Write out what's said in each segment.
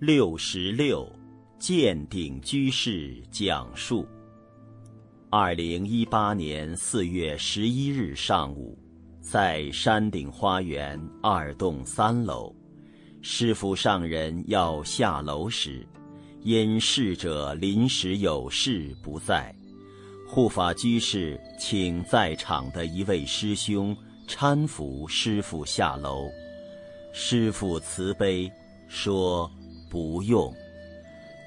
六十六，见顶居士讲述。二零一八年四月十一日上午，在山顶花园二栋三楼，师傅上人要下楼时，因逝者临时有事不在，护法居士请在场的一位师兄搀扶师傅下楼。师傅慈悲说。不用，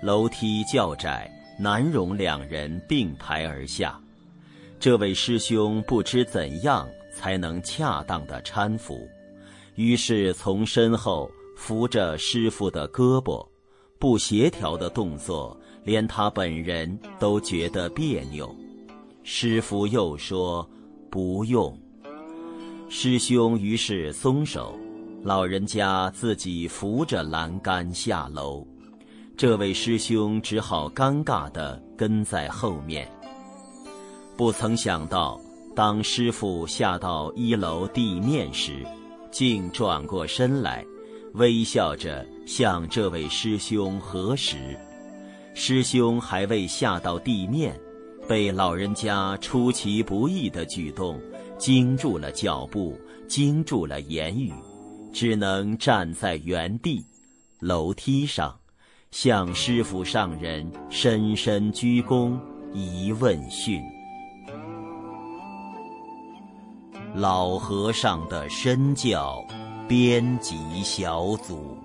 楼梯较窄，难容两人并排而下。这位师兄不知怎样才能恰当的搀扶，于是从身后扶着师傅的胳膊，不协调的动作，连他本人都觉得别扭。师傅又说不用，师兄于是松手。老人家自己扶着栏杆下楼，这位师兄只好尴尬地跟在后面。不曾想到，当师傅下到一楼地面时，竟转过身来，微笑着向这位师兄核实。师兄还未下到地面，被老人家出其不意的举动惊住了脚步，惊住了言语。只能站在原地，楼梯上，向师傅上人深深鞠躬，一问讯。老和尚的身教，编辑小组。